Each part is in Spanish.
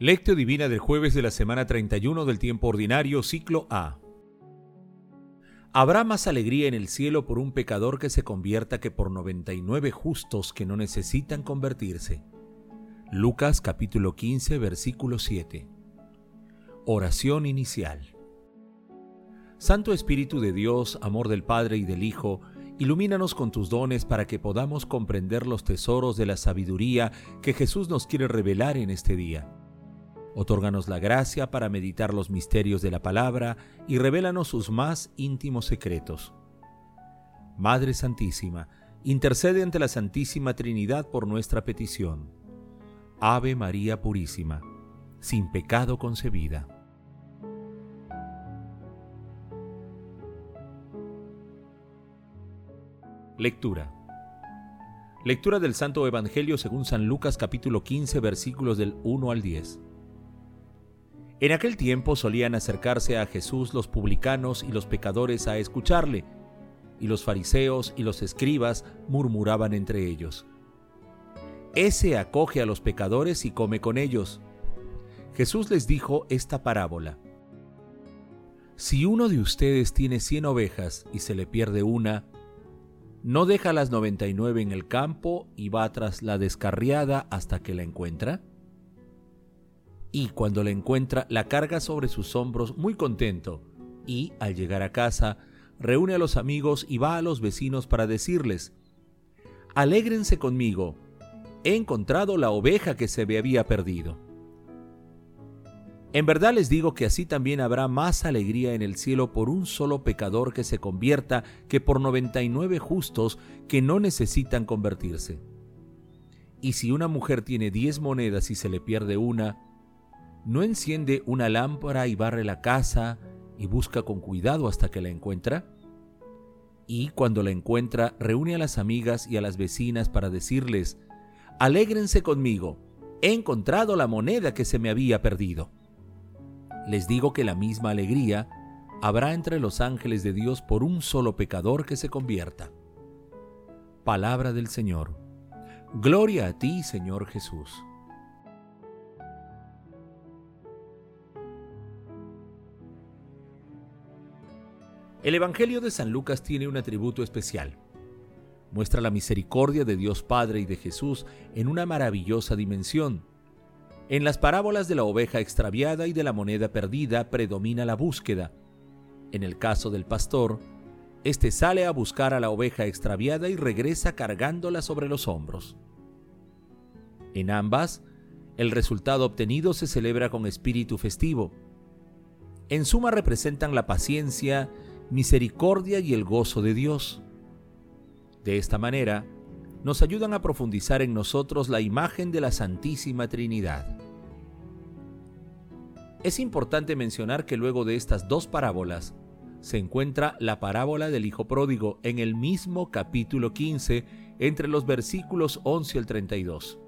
Lectio Divina del jueves de la semana 31 del tiempo ordinario, ciclo A. Habrá más alegría en el cielo por un pecador que se convierta que por 99 justos que no necesitan convertirse. Lucas capítulo 15 versículo 7. Oración inicial. Santo Espíritu de Dios, amor del Padre y del Hijo, ilumínanos con tus dones para que podamos comprender los tesoros de la sabiduría que Jesús nos quiere revelar en este día Otórganos la gracia para meditar los misterios de la palabra y revélanos sus más íntimos secretos. Madre Santísima, intercede ante la Santísima Trinidad por nuestra petición. Ave María Purísima, sin pecado concebida. Lectura. Lectura del Santo Evangelio según San Lucas capítulo 15 versículos del 1 al 10. En aquel tiempo solían acercarse a Jesús los publicanos y los pecadores a escucharle, y los fariseos y los escribas murmuraban entre ellos. Ese acoge a los pecadores y come con ellos. Jesús les dijo esta parábola. Si uno de ustedes tiene cien ovejas y se le pierde una, ¿no deja las noventa y nueve en el campo y va tras la descarriada hasta que la encuentra? Y cuando la encuentra la carga sobre sus hombros muy contento y, al llegar a casa, reúne a los amigos y va a los vecinos para decirles, Alégrense conmigo, he encontrado la oveja que se me había perdido. En verdad les digo que así también habrá más alegría en el cielo por un solo pecador que se convierta que por 99 justos que no necesitan convertirse. Y si una mujer tiene diez monedas y se le pierde una, no enciende una lámpara y barre la casa y busca con cuidado hasta que la encuentra? Y cuando la encuentra, reúne a las amigas y a las vecinas para decirles, Alégrense conmigo, he encontrado la moneda que se me había perdido. Les digo que la misma alegría habrá entre los ángeles de Dios por un solo pecador que se convierta. Palabra del Señor. Gloria a ti, Señor Jesús. El Evangelio de San Lucas tiene un atributo especial. Muestra la misericordia de Dios Padre y de Jesús en una maravillosa dimensión. En las parábolas de la oveja extraviada y de la moneda perdida predomina la búsqueda. En el caso del pastor, éste sale a buscar a la oveja extraviada y regresa cargándola sobre los hombros. En ambas, el resultado obtenido se celebra con espíritu festivo. En suma representan la paciencia misericordia y el gozo de Dios. De esta manera, nos ayudan a profundizar en nosotros la imagen de la Santísima Trinidad. Es importante mencionar que luego de estas dos parábolas se encuentra la parábola del Hijo Pródigo en el mismo capítulo 15 entre los versículos 11 al 32.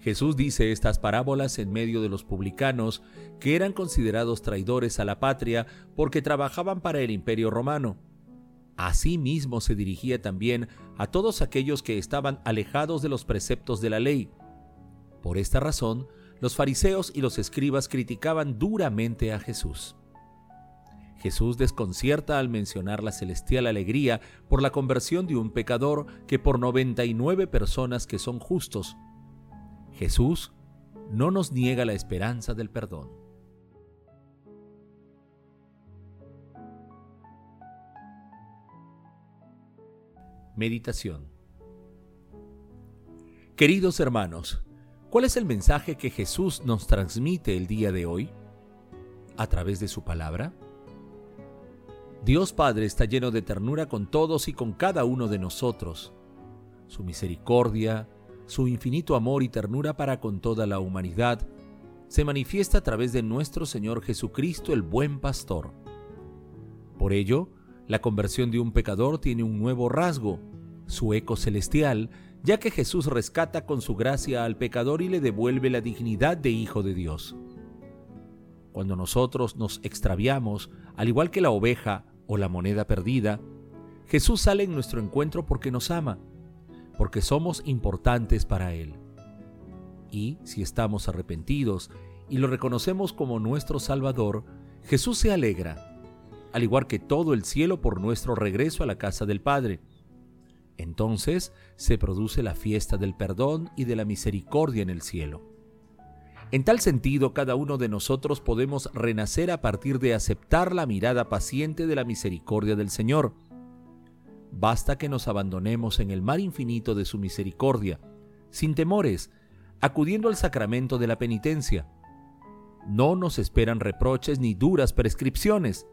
Jesús dice estas parábolas en medio de los publicanos, que eran considerados traidores a la patria porque trabajaban para el imperio romano. Asimismo se dirigía también a todos aquellos que estaban alejados de los preceptos de la ley. Por esta razón, los fariseos y los escribas criticaban duramente a Jesús. Jesús desconcierta al mencionar la celestial alegría por la conversión de un pecador que por 99 personas que son justos Jesús no nos niega la esperanza del perdón. Meditación Queridos hermanos, ¿cuál es el mensaje que Jesús nos transmite el día de hoy? ¿A través de su palabra? Dios Padre está lleno de ternura con todos y con cada uno de nosotros. Su misericordia, su infinito amor y ternura para con toda la humanidad, se manifiesta a través de nuestro Señor Jesucristo el buen pastor. Por ello, la conversión de un pecador tiene un nuevo rasgo, su eco celestial, ya que Jesús rescata con su gracia al pecador y le devuelve la dignidad de Hijo de Dios. Cuando nosotros nos extraviamos, al igual que la oveja o la moneda perdida, Jesús sale en nuestro encuentro porque nos ama porque somos importantes para Él. Y si estamos arrepentidos y lo reconocemos como nuestro Salvador, Jesús se alegra, al igual que todo el cielo por nuestro regreso a la casa del Padre. Entonces se produce la fiesta del perdón y de la misericordia en el cielo. En tal sentido, cada uno de nosotros podemos renacer a partir de aceptar la mirada paciente de la misericordia del Señor. Basta que nos abandonemos en el mar infinito de su misericordia, sin temores, acudiendo al sacramento de la penitencia. No nos esperan reproches ni duras prescripciones.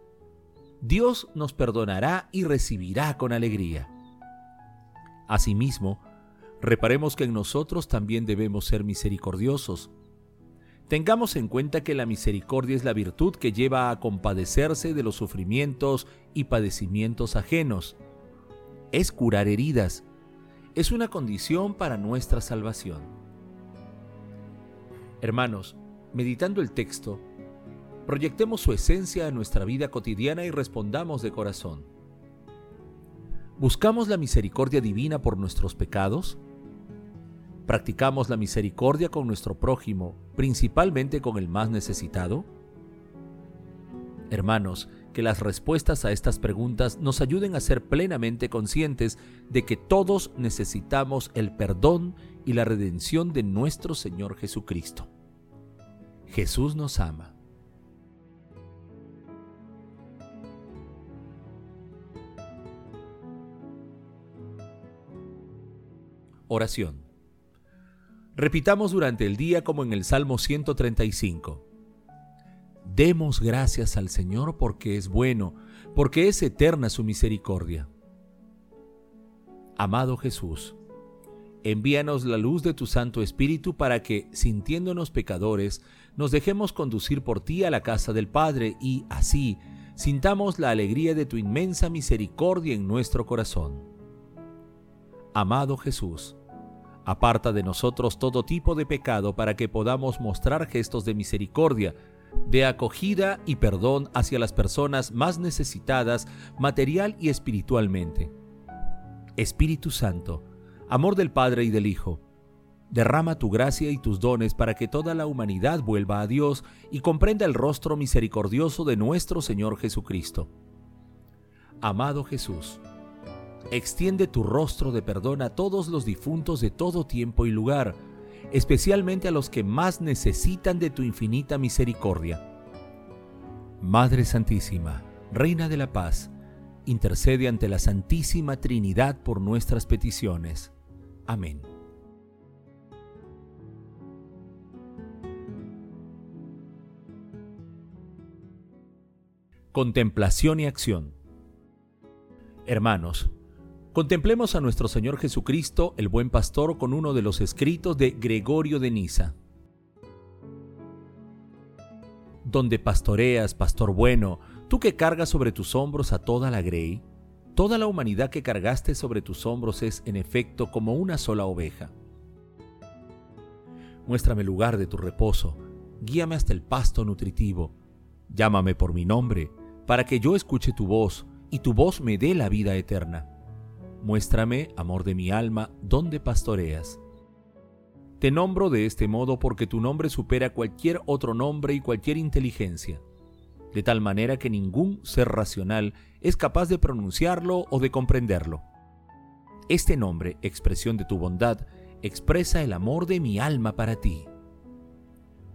Dios nos perdonará y recibirá con alegría. Asimismo, reparemos que en nosotros también debemos ser misericordiosos. Tengamos en cuenta que la misericordia es la virtud que lleva a compadecerse de los sufrimientos y padecimientos ajenos. Es curar heridas. Es una condición para nuestra salvación. Hermanos, meditando el texto, proyectemos su esencia a nuestra vida cotidiana y respondamos de corazón. ¿Buscamos la misericordia divina por nuestros pecados? ¿Practicamos la misericordia con nuestro prójimo, principalmente con el más necesitado? Hermanos, que las respuestas a estas preguntas nos ayuden a ser plenamente conscientes de que todos necesitamos el perdón y la redención de nuestro Señor Jesucristo. Jesús nos ama. Oración. Repitamos durante el día como en el Salmo 135. Demos gracias al Señor porque es bueno, porque es eterna su misericordia. Amado Jesús, envíanos la luz de tu Santo Espíritu para que, sintiéndonos pecadores, nos dejemos conducir por ti a la casa del Padre y, así, sintamos la alegría de tu inmensa misericordia en nuestro corazón. Amado Jesús, aparta de nosotros todo tipo de pecado para que podamos mostrar gestos de misericordia, de acogida y perdón hacia las personas más necesitadas material y espiritualmente. Espíritu Santo, amor del Padre y del Hijo, derrama tu gracia y tus dones para que toda la humanidad vuelva a Dios y comprenda el rostro misericordioso de nuestro Señor Jesucristo. Amado Jesús, extiende tu rostro de perdón a todos los difuntos de todo tiempo y lugar, especialmente a los que más necesitan de tu infinita misericordia. Madre Santísima, Reina de la Paz, intercede ante la Santísima Trinidad por nuestras peticiones. Amén. Contemplación y acción. Hermanos, contemplemos a nuestro Señor Jesucristo, el buen pastor, con uno de los escritos de Gregorio de Niza. Donde pastoreas, pastor bueno, tú que cargas sobre tus hombros a toda la grey, Toda la humanidad que cargaste sobre tus hombros es, en efecto, como una sola oveja. Muéstrame el lugar de tu reposo, guíame hasta el pasto nutritivo, llámame por mi nombre, para que yo escuche tu voz y tu voz me dé la vida eterna. Muéstrame, amor de mi alma, dónde pastoreas. Te nombro de este modo porque tu nombre supera cualquier otro nombre y cualquier inteligencia de tal manera que ningún ser racional es capaz de pronunciarlo o de comprenderlo. Este nombre, expresión de tu bondad, expresa el amor de mi alma para ti.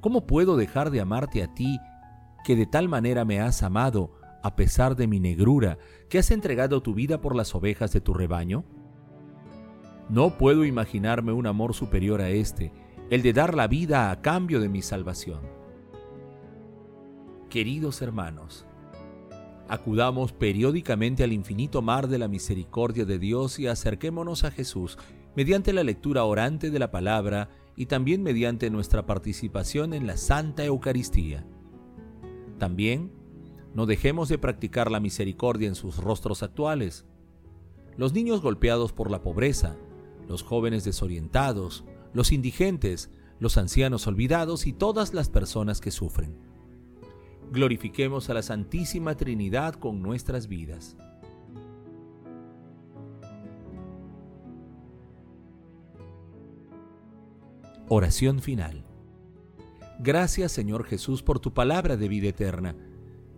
¿Cómo puedo dejar de amarte a ti, que de tal manera me has amado, a pesar de mi negrura, que has entregado tu vida por las ovejas de tu rebaño? No puedo imaginarme un amor superior a este, el de dar la vida a cambio de mi salvación. Queridos hermanos, acudamos periódicamente al infinito mar de la misericordia de Dios y acerquémonos a Jesús mediante la lectura orante de la palabra y también mediante nuestra participación en la Santa Eucaristía. También no dejemos de practicar la misericordia en sus rostros actuales. Los niños golpeados por la pobreza, los jóvenes desorientados, los indigentes, los ancianos olvidados y todas las personas que sufren glorifiquemos a la Santísima Trinidad con nuestras vidas. Oración final. Gracias Señor Jesús por tu palabra de vida eterna.